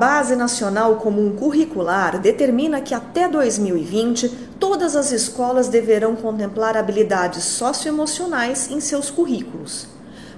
Base Nacional Comum Curricular determina que até 2020 todas as escolas deverão contemplar habilidades socioemocionais em seus currículos.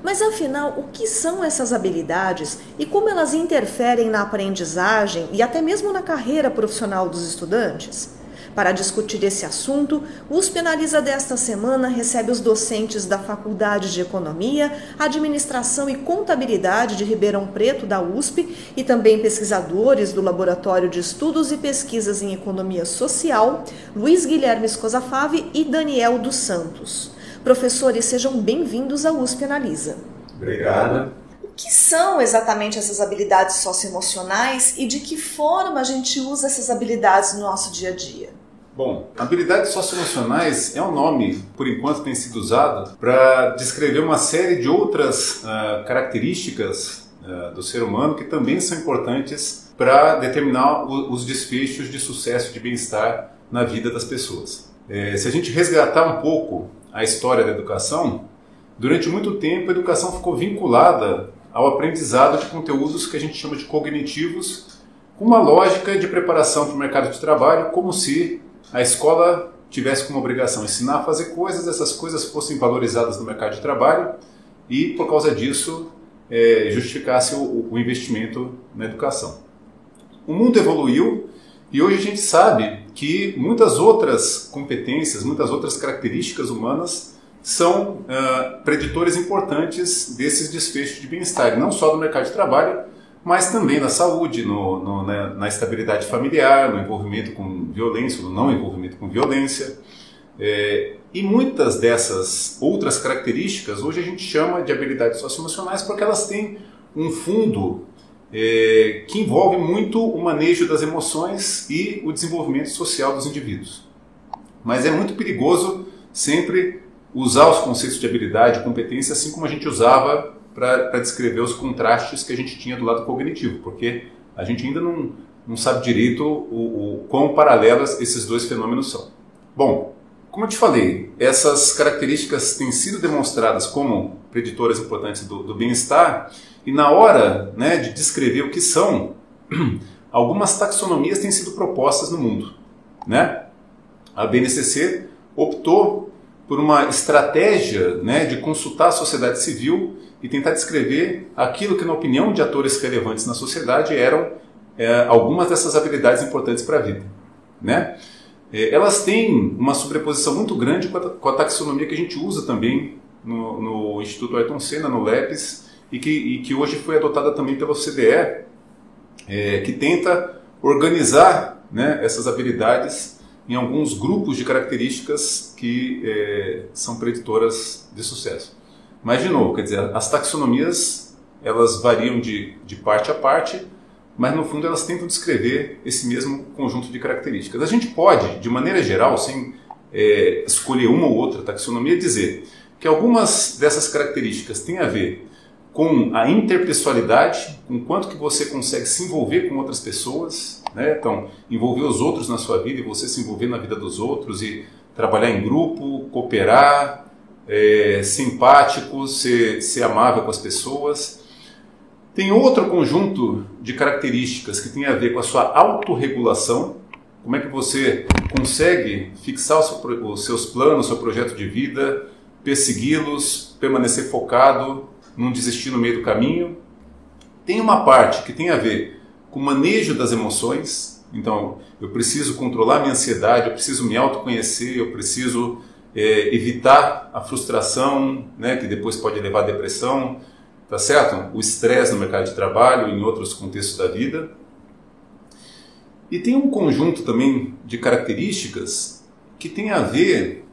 Mas afinal, o que são essas habilidades e como elas interferem na aprendizagem e até mesmo na carreira profissional dos estudantes? Para discutir esse assunto, o USP Analisa desta semana recebe os docentes da Faculdade de Economia, Administração e Contabilidade de Ribeirão Preto, da USP, e também pesquisadores do Laboratório de Estudos e Pesquisas em Economia Social, Luiz Guilherme Escosafave e Daniel dos Santos. Professores, sejam bem-vindos ao USP Analisa. Obrigada. O que são exatamente essas habilidades socioemocionais e de que forma a gente usa essas habilidades no nosso dia a dia? Bom, habilidades socioemocionais é um nome, por enquanto, tem sido usado para descrever uma série de outras uh, características uh, do ser humano que também são importantes para determinar o, os desfechos de sucesso, de bem-estar na vida das pessoas. É, se a gente resgatar um pouco a história da educação, durante muito tempo a educação ficou vinculada ao aprendizado de conteúdos que a gente chama de cognitivos, com uma lógica de preparação para o mercado de trabalho, como se a escola tivesse como obrigação ensinar a fazer coisas, essas coisas fossem valorizadas no mercado de trabalho e, por causa disso, é, justificasse o, o investimento na educação. O mundo evoluiu e hoje a gente sabe que muitas outras competências, muitas outras características humanas são uh, preditores importantes desses desfechos de bem-estar, não só do mercado de trabalho, mas também na saúde, no, no, na, na, estabilidade familiar, no envolvimento com violência, no não envolvimento com violência. É, e muitas dessas outras características hoje a gente chama de habilidades socioemocionais porque elas têm um fundo é, que envolve muito o manejo das emoções e o desenvolvimento social dos indivíduos. Mas é muito perigoso sempre usar os conceitos de habilidade e competência assim como a gente usava para descrever os contrastes que a gente tinha do lado cognitivo, porque a gente ainda não, não sabe direito o, o quão paralelas esses dois fenômenos são. Bom, como eu te falei, essas características têm sido demonstradas como preditoras importantes do, do bem-estar, e na hora né, de descrever o que são, algumas taxonomias têm sido propostas no mundo. Né? A BNCC optou por uma estratégia né, de consultar a sociedade civil e tentar descrever aquilo que, na opinião de atores relevantes na sociedade, eram é, algumas dessas habilidades importantes para a vida. Né? É, elas têm uma sobreposição muito grande com a, com a, taxonomia que a gente usa também no, no Instituto Ayrton Senna, no LEPES, e que, e que hoje foi adotada também pela OCDE, é, que tenta organizar né, essas habilidades em alguns grupos de características que é, são preditoras de sucesso. Mas, de novo, quer dizer, as taxonomias elas variam de, de parte a parte, mas no fundo elas tentam descrever esse mesmo conjunto de características. A gente pode, de maneira geral, sem é, escolher uma ou outra taxonomia, dizer que algumas dessas características têm a ver com a interpessoalidade, com quanto que você consegue se envolver com outras pessoas, né? então envolver os outros na sua vida e você se envolver na vida dos outros e trabalhar em grupo, cooperar, é, simpático, ser, ser amável com as pessoas. Tem outro conjunto de características que tem a ver com a sua autorregulação, como é que você consegue fixar seu, os seus planos, seu projeto de vida, persegui-los, permanecer focado, não desistir no meio do caminho. Tem uma parte que tem a ver com o manejo das emoções, então eu preciso controlar minha ansiedade, eu preciso me autoconhecer, eu preciso é, evitar a frustração, né, que depois pode levar à depressão, tá certo? O estresse no mercado de trabalho em outros contextos da vida. E tem um conjunto também de características que tem a ver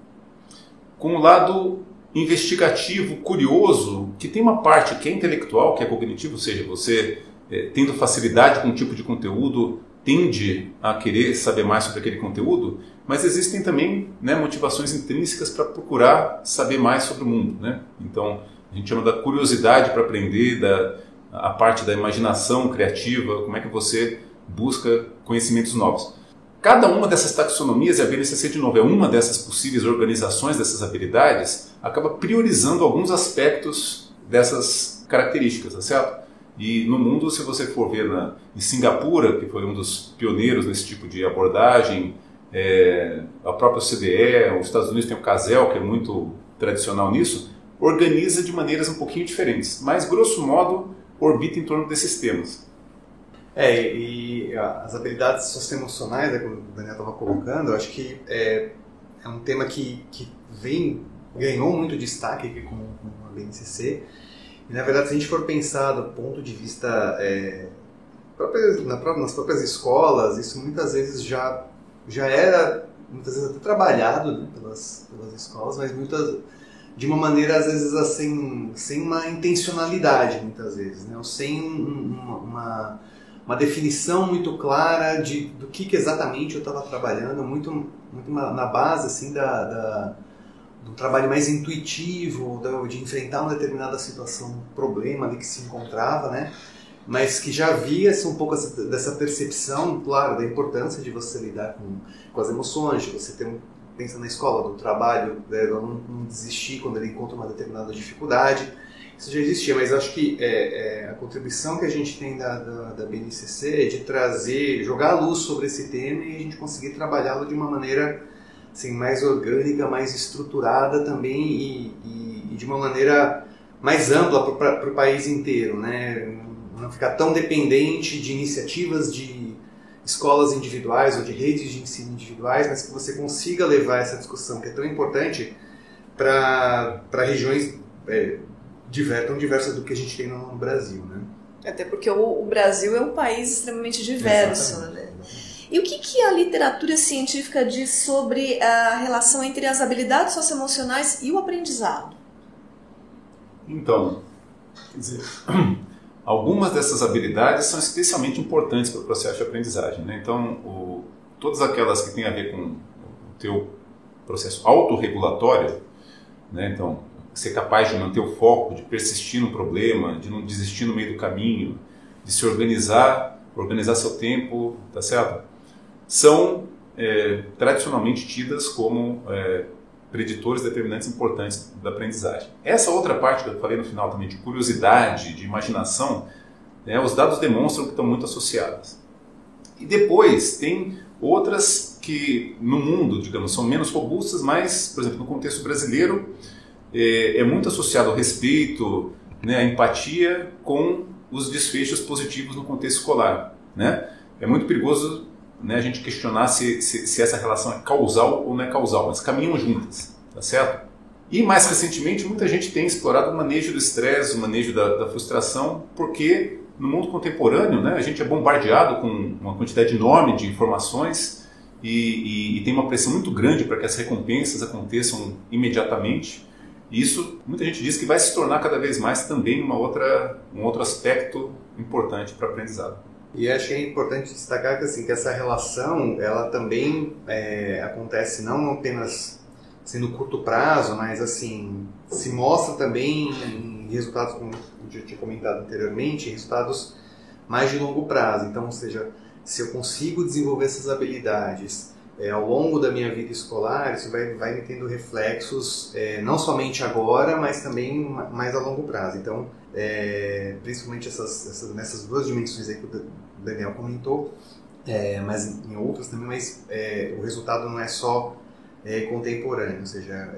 com o lado investigativo, curioso, que tem uma parte que é intelectual, que é cognitivo, ou seja, você é, tendo facilidade com um tipo de conteúdo, tende a querer saber mais sobre aquele conteúdo, mas existem também né, motivações intrínsecas para procurar saber mais sobre o mundo. Né? Então, a gente chama da curiosidade para aprender, da a parte da imaginação criativa, como é que você busca conhecimentos novos. Cada uma dessas taxonomias, e a BNCC, de novo, é uma dessas possíveis organizações dessas habilidades, acaba priorizando alguns aspectos dessas características, tá certo? E no mundo, se você for ver na, em Singapura, que foi um dos pioneiros nesse tipo de abordagem, é, a própria CDE, os Estados Unidos tem o CASEL, que é muito tradicional nisso, organiza de maneiras um pouquinho diferentes, mas grosso modo orbita em torno desses temas. É, e as habilidades socioemocionais, né, como o Daniel estava colocando, eu acho que é, é um tema que, que vem, ganhou muito destaque aqui com, com a BNCC. E, na verdade, se a gente for pensar do ponto de vista é, nas próprias escolas, isso muitas vezes já, já era, muitas vezes até trabalhado né, pelas, pelas escolas, mas muitas de uma maneira às vezes assim sem uma intencionalidade muitas vezes né ou sem uma, uma, uma definição muito clara de do que, que exatamente eu estava trabalhando muito muito na base assim da, da do trabalho mais intuitivo de enfrentar uma determinada situação um problema ali que se encontrava né mas que já havia assim, um pouco essa, dessa percepção claro da importância de você lidar com, com as emoções de você ter um pensa na escola, do trabalho, né, não, não, desistir quando ele encontra uma determinada dificuldade. Isso já existia, mas acho que é, é, a contribuição que a gente tem da, da, da, BNCC é de trazer, jogar a luz sobre esse tema e a gente conseguir trabalhá-lo de uma maneira assim, mais orgânica, mais estruturada também e, e, e de uma maneira mais ampla para o país inteiro, né? Não ficar tão dependente de iniciativas de escolas individuais ou de redes de ensino individuais, mas que você consiga levar essa discussão que é tão importante para regiões é, diver, tão diversas do que a gente tem no, Brasil, né? Até porque o, o, Brasil é um país extremamente diverso, né? E o que, que a literatura científica diz sobre a relação entre as habilidades socioemocionais e o aprendizado? Então, quer dizer, Algumas dessas habilidades são especialmente importantes para o processo de aprendizagem. Né? Então, o, todas aquelas que têm a ver com o teu processo autorregulatório, né? então, ser capaz de manter o foco, de persistir no problema, de não desistir no meio do caminho, de se organizar, organizar seu tempo, tá certo? São é, tradicionalmente tidas como é, preditores determinantes importantes da aprendizagem. Essa outra parte que eu falei no final também, de curiosidade, de imaginação, né, os dados demonstram que estão muito associadas. E depois tem outras que no mundo, digamos, são menos robustas, mas, por exemplo, no contexto brasileiro, é, é muito associado ao respeito, né, à empatia com os desfechos positivos no contexto escolar. Né? É muito perigoso né, a gente questionar se, se, se, essa relação é causal ou não é causal, mas caminham juntas, tá certo? E mais recentemente, muita gente tem explorado o manejo do estresse, o manejo da, da, frustração, porque no mundo contemporâneo né, a gente é bombardeado com uma quantidade enorme de informações e, e, e tem uma pressão muito grande para que as recompensas aconteçam imediatamente. E isso, muita gente diz que vai se tornar cada vez mais também uma outra, um outro aspecto importante para o aprendizado. E acho que é importante destacar que, assim, que essa relação ela também é, acontece não apenas assim, no curto prazo, mas assim se mostra também em resultados, como eu tinha comentado anteriormente, resultados mais de longo prazo. Então, ou seja, se eu consigo desenvolver essas habilidades é, ao longo da minha vida escolar, isso vai, vai me tendo reflexos é, não somente agora, mas também mais a longo prazo. Então, é, principalmente essas, essas, nessas duas dimensões aí que o Daniel comentou, é, mas em outras também, mas é, o resultado não é só é, contemporâneo, ou seja,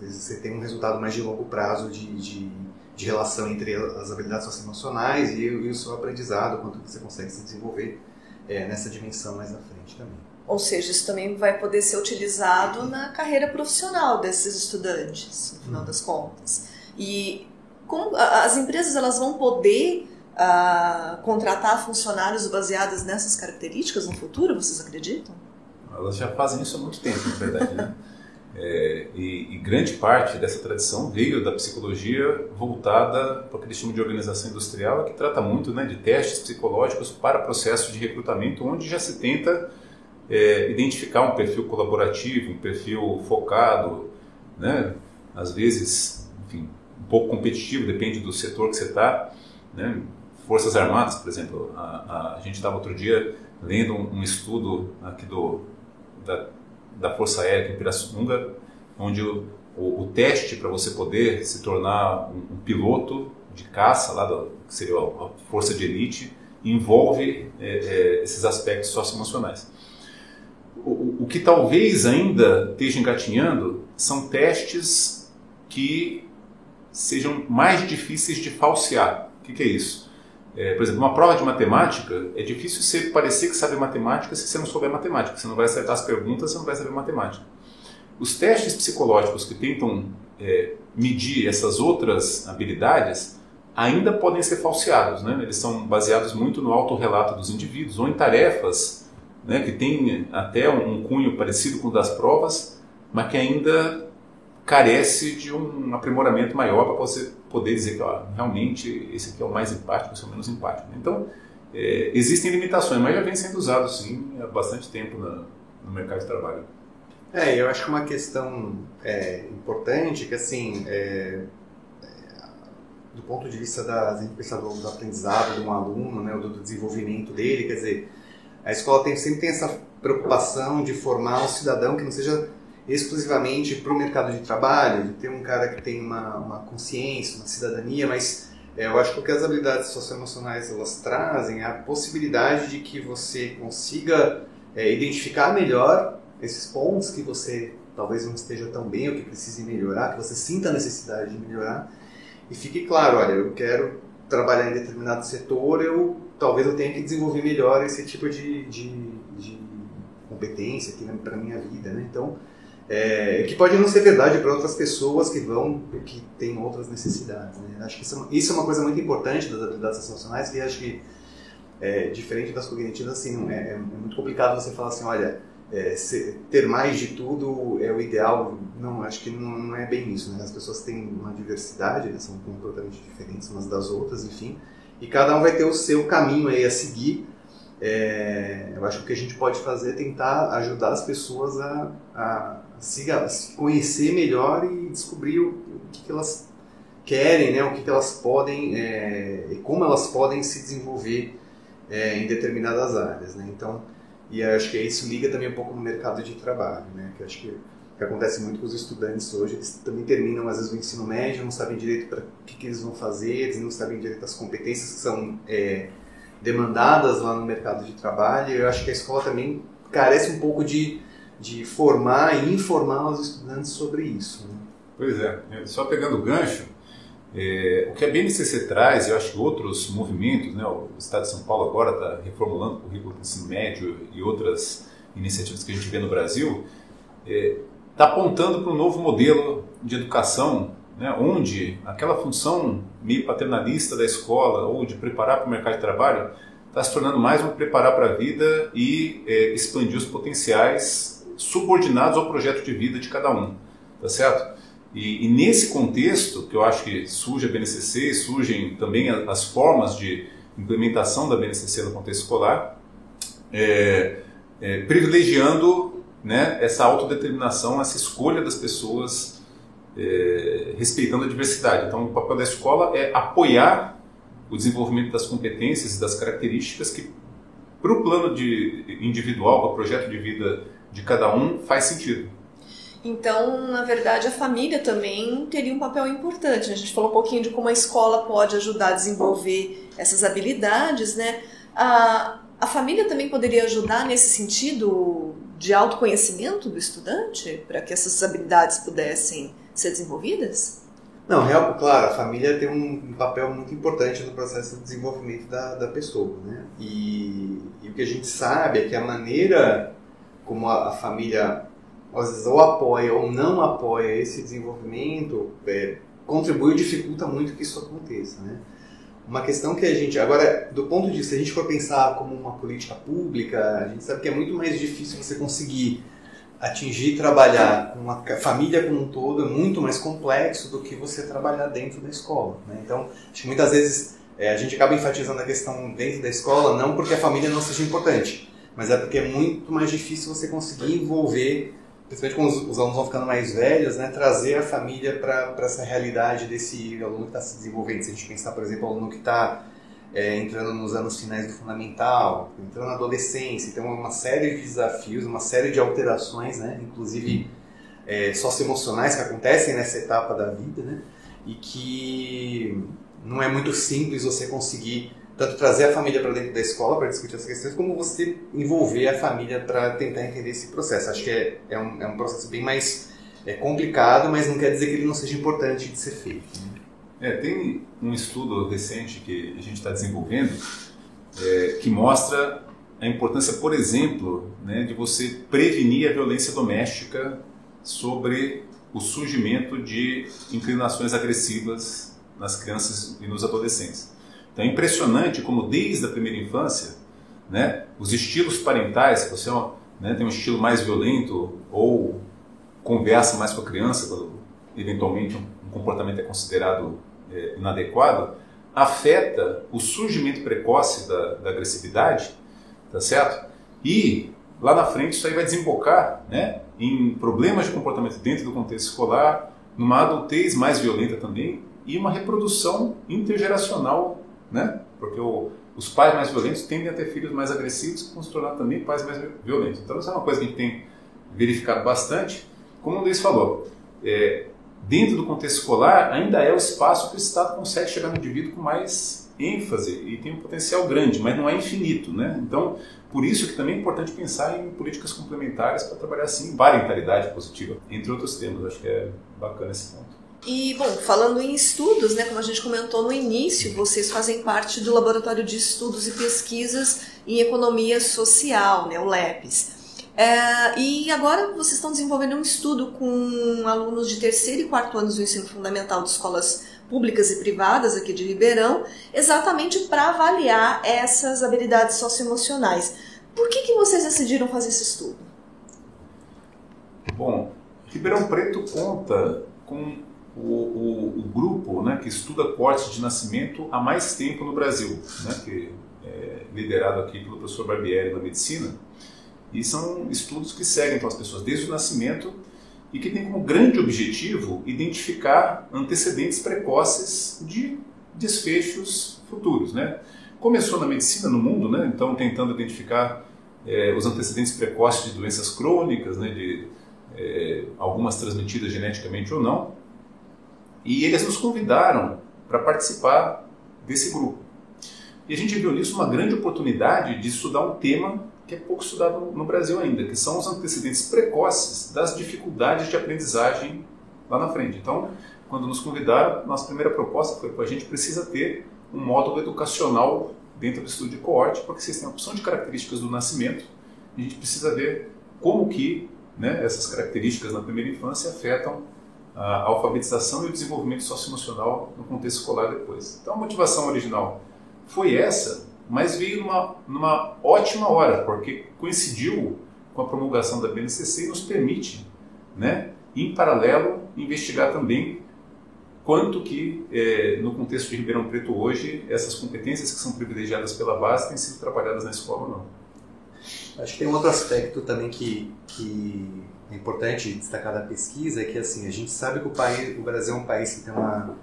você tem um resultado mais de longo prazo de, de, de relação entre as habilidades socioemocionais e, e o seu aprendizado, quanto você consegue se desenvolver nessa dimensão mais à frente também. Ou seja, isso também vai poder ser utilizado na carreira profissional desses estudantes, no final hum. das contas. E como as empresas elas vão poder uh, contratar funcionários baseados nessas características no futuro, vocês acreditam? Elas já fazem isso há muito tempo, na verdade, né? É, e, e, grande parte dessa tradição veio da psicologia voltada para o que eles chamam de organização industrial, que trata muito né, de testes psicológicos para processo de recrutamento, onde já se tenta é, identificar um perfil colaborativo, um perfil focado, né? às vezes, enfim, um pouco competitivo, depende do setor que você está. Né? Forças Armadas, por exemplo, a, a, a gente estava outro dia lendo um, um, estudo aqui do, da, da Força Aérea em Pirassununga, onde o, o, o teste para você poder se tornar um, um, piloto de caça, lá do, que seria a força de elite, envolve é, é, esses aspectos socioemocionais. O, que talvez ainda esteja engatinhando são testes que sejam mais difíceis de falsear. O que, que é isso? É, por exemplo, uma prova de matemática, é difícil você parecer que sabe matemática se você não souber matemática. Você não vai acertar as perguntas, você não vai saber matemática. Os testes psicológicos que tentam é, medir essas outras habilidades ainda podem ser falseados. Né? Eles são baseados muito no autorrelato dos indivíduos ou em tarefas né, que têm até um cunho parecido com o das provas, mas que ainda carece de um aprimoramento maior para você poder dizer que ó, realmente esse aqui é o mais empático, esse é o menos empático. Então, é, existem limitações, mas já vem sendo usado sim há bastante tempo na, no mercado de trabalho. É, eu acho que uma questão é, importante que assim, é, é do ponto de vista da, a gente pensar do, do aprendizado de um aluno, né, do desenvolvimento dele, quer dizer, a escola tem, sempre tem essa preocupação de formar um cidadão que não seja exclusivamente para o mercado de trabalho, de ter um cara que tem uma, uma consciência, uma cidadania, mas é, eu acho que o que as habilidades socioemocionais elas trazem é a possibilidade de que você consiga é, identificar melhor esses pontos que você talvez não esteja tão bem ou que precise melhorar, que você sinta a necessidade de melhorar. E fique claro, olha, eu quero trabalhar em determinado setor, eu talvez eu tenha que desenvolver melhor esse tipo de, de, de competência aqui para minha vida, né? Então é, que pode não ser verdade para outras pessoas que vão, que têm outras necessidades. Né? Acho que isso, é isso, é uma coisa muito importante das habilidades emocionais, que acho que, é, diferente das cognitivas, assim, é, é, muito complicado você falar assim, olha, é, ter mais de tudo é o ideal. Não, acho que não, não é bem isso. Né? As pessoas têm uma diversidade, né? são completamente diferentes umas das outras, enfim, e cada um vai ter o seu caminho aí a seguir é, eu acho que o que a gente pode fazer é tentar ajudar as pessoas a, a, se, a se, conhecer melhor e descobrir o, o que, que, elas querem, né, o que, que elas podem é, e como elas podem se desenvolver é, em determinadas áreas. Né? Então, e acho que isso liga também um pouco no mercado de trabalho, né? que acho que que acontece muito com os estudantes hoje, eles também terminam às vezes o ensino médio, não sabem direito para que, que, eles vão fazer, eles não sabem direito as competências que são é, demandadas lá no mercado de trabalho. Eu acho que a escola também carece um pouco de, de formar e informar os estudantes sobre isso. Né? Pois é, só pegando o gancho, é, o que a BNCC traz, eu acho que outros movimentos, né, o Estado de São Paulo agora está reformulando o currículo do ensino médio e outras iniciativas que a gente vê no Brasil, é, tá apontando para um novo modelo de educação né, onde aquela função meio paternalista da escola ou de preparar para o mercado de trabalho está se tornando mais um preparar para a vida e é, expandir os potenciais subordinados ao projeto de vida de cada um, tá certo? E, e nesse contexto que eu acho que surge a BNCC, surgem também as formas de implementação da BNCC no contexto escolar, é, é, privilegiando né, essa autodeterminação, essa escolha das pessoas é, respeitando a diversidade. Então, o papel da escola é apoiar o desenvolvimento das competências e das características que, para o plano de, individual, para o projeto de vida de cada um, faz sentido. Então, na verdade, a família também teria um papel importante. A gente falou um pouquinho de como a escola pode ajudar a desenvolver essas habilidades, né? A, a família também poderia ajudar nesse sentido de autoconhecimento do estudante, para que essas habilidades pudessem ser desenvolvidas? Não, claro, a família tem um papel muito importante no processo de desenvolvimento da, da pessoa, né? E, e, o que a gente sabe é que a maneira como a, a família às vezes ou apoia ou não apoia esse desenvolvimento é, contribui e dificulta muito que isso aconteça, né? Uma questão que a gente, agora, do ponto de vista, se a gente for pensar como uma política pública, a gente sabe que é muito mais difícil você conseguir atingir trabalhar com uma família como um todo é muito mais complexo do que você trabalhar dentro da escola. Né? Então, acho que muitas vezes é, a gente acaba enfatizando a questão dentro da escola, não porque a família não seja importante, mas é porque é muito mais difícil você conseguir envolver, principalmente quando os, os alunos vão ficando mais velhos, né, trazer a família para essa realidade desse aluno que está se desenvolvendo. Se a gente pensar, por exemplo, o aluno que está é, entrando nos anos finais do fundamental, entrando na adolescência, então uma série de desafios, uma série de alterações, né, inclusive é, socioemocionais que acontecem nessa etapa da vida, né, e que não é muito simples você conseguir tanto trazer a família para dentro da escola para discutir essas questões, como você envolver a família para tentar entender esse processo. Acho que é, é, um, é um processo bem mais é complicado, mas não quer dizer que ele não seja importante de ser feito. Né? É, tem um estudo recente que a gente está desenvolvendo é, que mostra a importância, por exemplo, né, de você prevenir a violência doméstica sobre o surgimento de inclinações agressivas nas crianças e nos adolescentes. Então é impressionante como desde a primeira infância, né, os estilos parentais, se você né, tem um estilo mais violento ou conversa mais com a criança, eventualmente um comportamento é considerado é, inadequado, afeta o surgimento precoce da, da, agressividade, tá certo? E lá na frente isso aí vai desembocar né, em problemas de comportamento dentro do contexto escolar, numa adultez mais violenta também e uma reprodução intergeracional né? Porque o, os pais mais violentos tendem a ter filhos mais agressivos que vão se tornar também pais mais violentos. Então, isso é uma coisa que a gente tem verificado bastante. Como o Luiz falou, é, dentro do contexto escolar, ainda é o espaço que o Estado consegue chegar no indivíduo com mais ênfase e tem um potencial grande, mas não é infinito. Né? Então, por isso que também é importante pensar em políticas complementares para trabalhar assim parentalidade positiva, entre outros temas. Acho que é bacana esse ponto. E, bom, falando em estudos, né, como a gente comentou no início, vocês fazem parte do Laboratório de Estudos e Pesquisas em Economia Social, né, o LEPES. É, e agora vocês estão desenvolvendo um estudo com alunos de terceiro e quarto anos do ensino fundamental de escolas públicas e privadas aqui de Ribeirão, exatamente para avaliar essas habilidades socioemocionais. Por que, que vocês decidiram fazer esse estudo? Bom, Ribeirão Preto conta com o, o, o, grupo né, que estuda cortes de nascimento há mais tempo no Brasil, né, que é liderado aqui pelo professor Barbieri da medicina, e são estudos que seguem então, as pessoas desde o nascimento e que têm como grande objetivo identificar antecedentes precoces de desfechos futuros. Né? Começou na medicina no mundo, né, então tentando identificar é, os antecedentes precoces de doenças crônicas, né, de é, algumas transmitidas geneticamente ou não, e eles nos convidaram para participar desse grupo. E a gente viu nisso uma grande oportunidade de estudar um tema que é pouco estudado no Brasil ainda, que são os antecedentes precoces das dificuldades de aprendizagem lá na frente. Então, quando nos convidaram, nossa primeira proposta foi a gente precisa ter um módulo educacional dentro do estudo de coorte, porque vocês têm a opção de características do nascimento, a gente precisa ver como que né, essas características na primeira infância afetam a alfabetização e o desenvolvimento socioemocional no contexto escolar depois. Então a motivação original foi essa, mas veio numa, numa ótima hora, porque coincidiu com a promulgação da BNCC e nos permite, né, em paralelo, investigar também quanto que, é, no contexto de Ribeirão Preto hoje, essas competências que são privilegiadas pela base têm sido trabalhadas na escola ou não. Acho que tem um outro aspecto também que, que é importante destacar da pesquisa é que assim a gente sabe que o país, o Brasil é um país que tem uma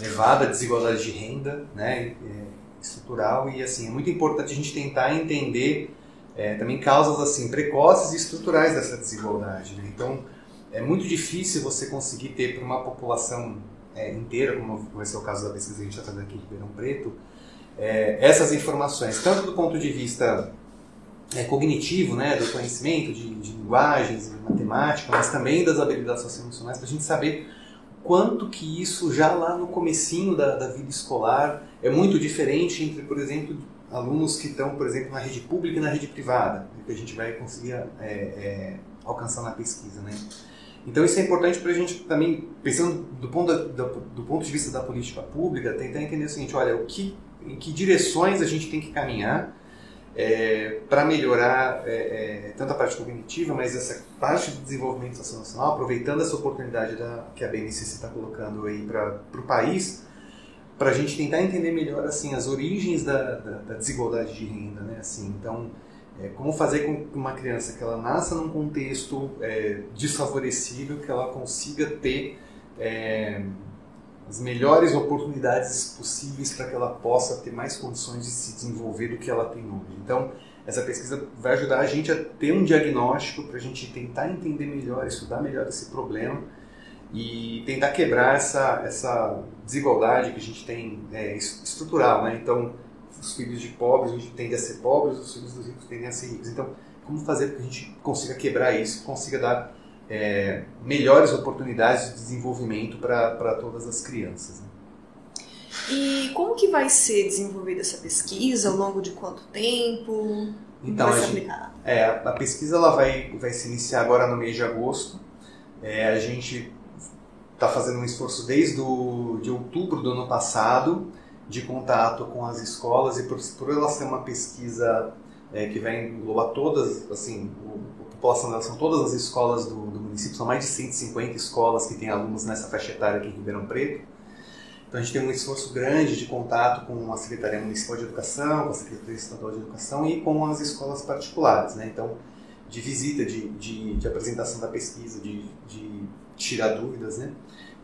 elevada desigualdade de renda, né, é, estrutural e assim é muito importante a gente tentar entender é, também causas assim precoces e estruturais dessa desigualdade. Né? Então é muito difícil você conseguir ter para uma população é, inteira, como vai ser o caso da pesquisa que a gente está fazendo aqui em Ribeirão Preto, é, essas informações, tanto do ponto de vista é, cognitivo, né, do conhecimento de, de linguagens, matemática, mas também das habilidades socioemocionais, para a gente saber quanto que isso já lá no comecinho da, da, vida escolar é muito diferente entre, por exemplo, alunos que estão, por exemplo, na rede pública e na rede privada, que a gente vai conseguir é, é, alcançar na pesquisa, né? Então isso é importante para a gente também, pensando do ponto, da, do, ponto de vista da política pública, tentar entender o seguinte, olha, o que, em que direções a gente tem que caminhar é, para melhorar é, é, tanto a parte cognitiva, mas essa parte do desenvolvimento socioemocional, aproveitando essa oportunidade da, que a BNCC está colocando aí para o país, para a gente tentar entender melhor assim as origens da, da, da, desigualdade de renda, né? Assim, então É, como fazer com que uma criança que ela nasça num contexto é, desfavorecido, que ela consiga ter é, as melhores oportunidades possíveis para que ela possa ter mais condições de se desenvolver do que ela tem hoje. Então, essa pesquisa vai ajudar a gente a ter um diagnóstico para a gente tentar entender melhor, estudar melhor esse problema e tentar quebrar essa, essa desigualdade que a gente tem é, estrutural, né? Então, os filhos de pobres a gente tende a ser pobres, os filhos dos ricos tendem a ser ricos. Então, como fazer para que a gente consiga quebrar isso, consiga dar é, melhores oportunidades de desenvolvimento para todas as crianças. Né? E como que vai ser desenvolvida essa pesquisa? Ao longo de quanto tempo? Então, vai a, gente, é, a pesquisa ela vai, vai se iniciar agora no mês de agosto. É, a gente está fazendo um esforço desde do, de outubro do ano passado de contato com as escolas e por, por ela ser uma pesquisa é, que vai englobar todas, assim, o, a população delas são todas as escolas do, do, município, são mais de 150 escolas que têm alunos nessa faixa etária aqui em Ribeirão Preto. Então a gente tem um esforço grande de contato com a Secretaria Municipal de Educação, com a Secretaria Estadual de Educação e com as escolas particulares, né? Então, de visita, de, de, de apresentação da pesquisa, de, de tirar dúvidas, né?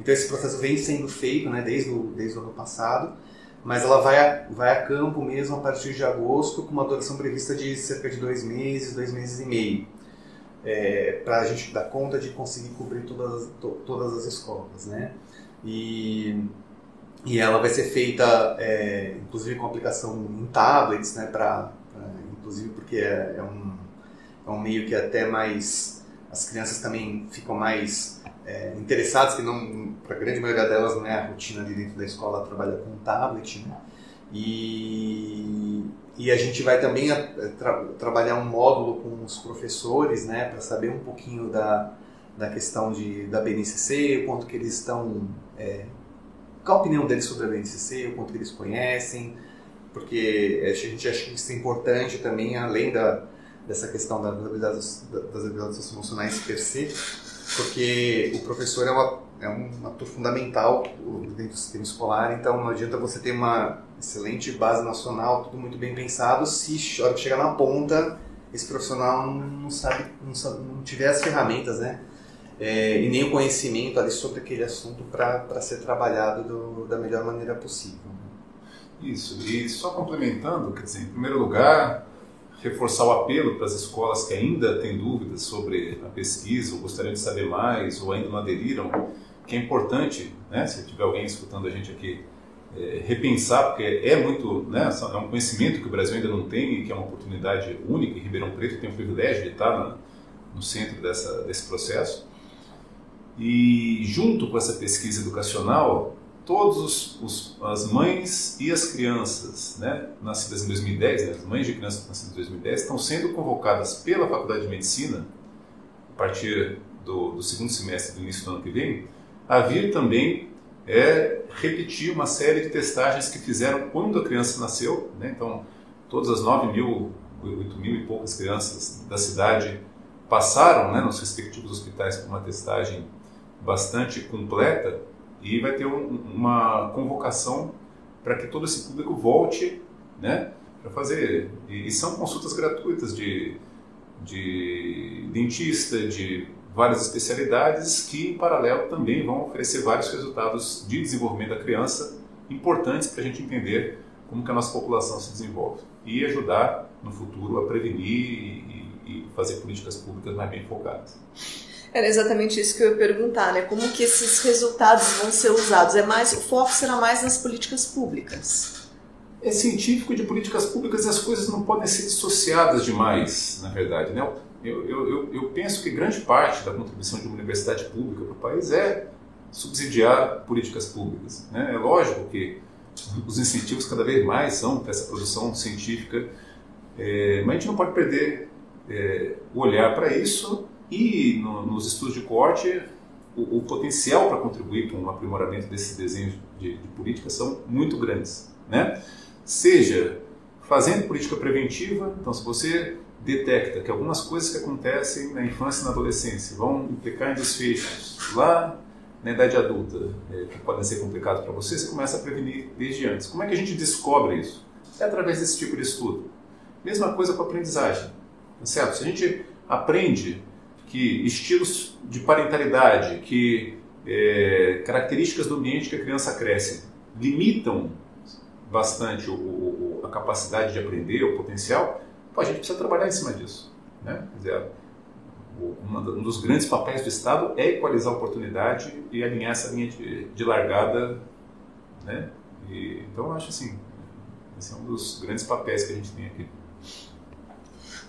Então esse processo vem sendo feito, né, desde o, desde o ano passado mas ela vai a, vai a campo mesmo a partir de agosto, com uma duração prevista de cerca de dois meses, dois meses e meio, é, para a gente dar conta de conseguir cobrir todas, to, todas as escolas, né? E, e ela vai ser feita, é, inclusive com aplicação em tablets, né? Pra, pra inclusive porque é, é, um, é um meio que até mais as crianças também ficam mais é, interessadas, que não, para a grande maioria delas não é a rotina ali dentro da escola trabalhar com tablet, né? E, e a gente vai também é, tra, trabalhar um módulo com os professores, né, para saber um pouquinho da, da questão de, da BNCC, o quanto que eles estão, é, qual a opinião deles sobre a BNCC, o quanto que eles conhecem, porque a gente acha que isso é importante também, além da, dessa questão das habilidades, das habilidades socioemocionais per se, porque o professor é, uma, é um ator fundamental dentro do sistema escolar, então não adianta você ter uma excelente base nacional, tudo muito bem pensado, se a hora que chegar na ponta, esse profissional não sabe, não, sabe, não tiver as ferramentas, né? É, e nem o conhecimento ali sobre aquele assunto para ser trabalhado do, da melhor maneira possível. Isso, e só complementando, quer dizer, em primeiro lugar, reforçar o apelo para as escolas que ainda têm dúvidas sobre a pesquisa, ou gostariam de saber mais, ou ainda não aderiram, que é importante, né, se tiver alguém escutando a gente aqui, é, repensar, porque é muito, né, é um conhecimento que o Brasil ainda não tem e que é uma oportunidade única, e Ribeirão Preto tem o privilégio de estar no, no centro dessa, desse processo. E junto com essa pesquisa educacional, todas as mães e as crianças né, nascidas em 2010, né, as mães de crianças nascidas em 2010, estão sendo convocadas pela Faculdade de Medicina, a partir do, do segundo semestre do início do ano que vem, a vir também é, repetir uma série de testagens que fizeram quando a criança nasceu. Né, então, todas as 9 mil, 8 mil e poucas crianças da cidade passaram né, nos respectivos hospitais por uma testagem bastante completa e vai ter um, uma convocação para que todo esse público volte né, para fazer. E, são consultas gratuitas de, de dentista, de várias especialidades que, em paralelo, também vão oferecer vários resultados de desenvolvimento da criança importantes para a gente entender como que a nossa população se desenvolve e ajudar no futuro a prevenir e, e fazer políticas públicas mais bem focadas. Era exatamente isso que eu ia perguntar, né? Como que esses resultados vão ser usados? É mais, o foco será mais nas políticas públicas. É científico de políticas públicas as coisas não podem ser dissociadas demais, na verdade, né? Eu, eu, eu, eu penso que grande parte da contribuição de uma universidade pública para o país é subsidiar políticas públicas. Né? É lógico que os incentivos cada vez mais são para essa produção científica, é, mas a gente não pode perder é, o olhar para isso e no, nos estudos de corte, o, o potencial para contribuir com o aprimoramento desse desenho de, de política são muito grandes. Né? Seja fazendo política preventiva, então se você detecta que algumas coisas que acontecem na infância e na adolescência vão implicar em desfechos lá na idade adulta, é, que podem ser complicados para você, você começa a prevenir desde antes. Como é que a gente descobre isso? É através desse tipo de estudo. Mesma coisa com a aprendizagem. Tá certo? Se a gente aprende que estilos de parentalidade, que é, características do ambiente que a criança cresce limitam bastante o, o, a capacidade de aprender, o potencial, pô, a gente precisa trabalhar em cima disso. Né? Quer dizer, um dos grandes papéis do Estado é equalizar a oportunidade e alinhar essa linha de, de largada. Né? E, então, eu acho assim, esse é um dos grandes papéis que a gente tem aqui.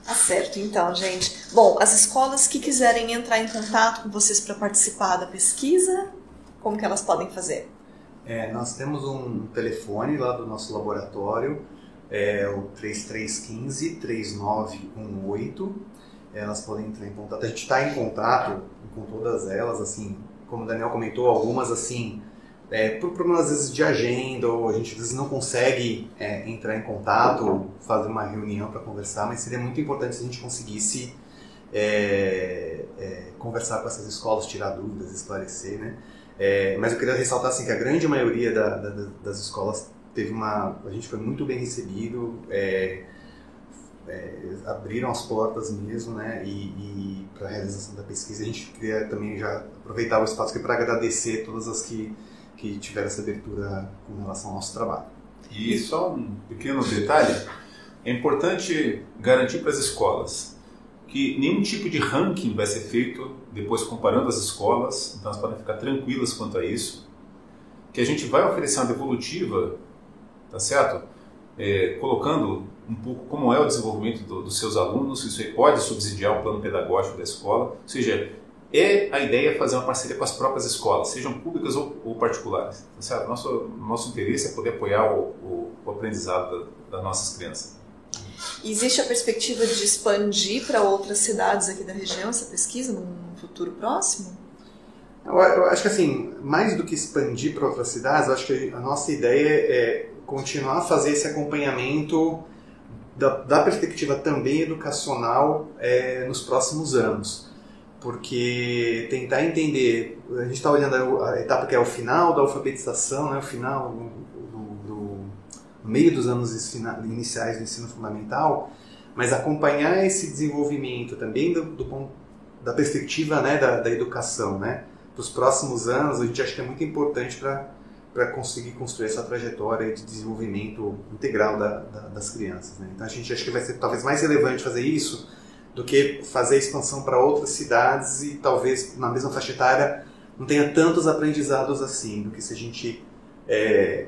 Tá certo, então, gente. Bom, as escolas que quiserem entrar em contato com vocês para participar da pesquisa, como que elas podem fazer? É, nós temos um telefone lá do nosso laboratório, é o 3315-3918. Elas podem entrar em contato. A gente está em contato com todas elas, assim, como o Daniel comentou, algumas assim é, por problemas às vezes de agenda, ou a gente às vezes não consegue é, entrar em contato, fazer uma reunião para conversar, mas seria muito importante se a gente conseguisse é, é conversar com essas escolas, tirar dúvidas, esclarecer, né? É, mas eu queria ressaltar assim que a grande maioria da, da, das escolas teve uma, a gente foi muito bem recebido, é, abriram as portas mesmo, né? E, e para a realização da pesquisa a gente queria também já aproveitar o espaço para agradecer todas as que que tiveram essa abertura com relação ao nosso trabalho. E só um pequeno detalhe, é importante garantir para as escolas que nenhum tipo de ranking vai ser feito depois comparando as escolas, então elas podem ficar tranquilas quanto a isso, que a gente vai oferecer uma devolutiva, tá certo? É, colocando um pouco como é o desenvolvimento do, dos seus alunos, isso aí pode subsidiar o plano pedagógico da escola, ou seja, é a ideia fazer uma parceria com as próprias escolas, sejam públicas ou, ou particulares. Tá certo? Nosso, nosso interesse é poder apoiar o, o, o aprendizado da, das nossas crianças. Existe a perspectiva de expandir para outras cidades aqui da região essa pesquisa num futuro próximo? Eu, eu acho que assim, mais do que expandir para outras cidades, eu acho que a nossa ideia é continuar a fazer esse acompanhamento da, da perspectiva também educacional é, nos próximos anos porque tentar entender, a gente está olhando a etapa que é o final da alfabetização, né, o final do, do, do meio dos anos iniciais do ensino fundamental, mas acompanhar esse desenvolvimento também do, do da perspectiva né, da, da educação, né, para os próximos anos, a gente acha que é muito importante para para conseguir construir essa trajetória de desenvolvimento integral da, da, das crianças. Né? Então a gente acha que vai ser talvez mais relevante fazer isso do que fazer expansão para outras cidades e talvez na mesma faixa etária não tenha tantos aprendizados assim, do que se a gente é,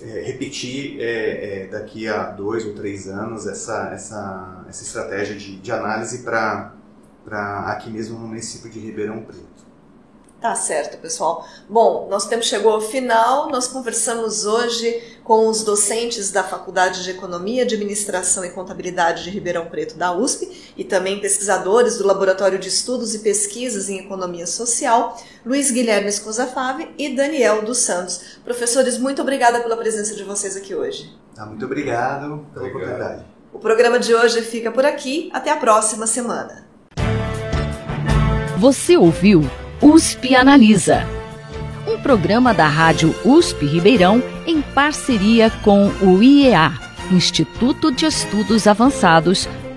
é, repetir é, é daqui a dois ou três anos essa, essa, essa estratégia de, de análise para aqui mesmo no município de Ribeirão Preto. Tá certo, pessoal. Bom, nosso tempo chegou ao final. Nós conversamos hoje com os docentes da Faculdade de Economia, Administração e Contabilidade de Ribeirão Preto da USP e também pesquisadores do Laboratório de Estudos e Pesquisas em Economia Social, Luiz Guilherme Escusafave e Daniel dos Santos. Professores, muito obrigada pela presença de vocês aqui hoje. Ah, muito obrigado pela obrigado. oportunidade. O programa de hoje fica por aqui. Até a próxima semana. Você ouviu USP Analisa. Um programa da Rádio USP Ribeirão em parceria com o IEA, Instituto de Estudos Avançados,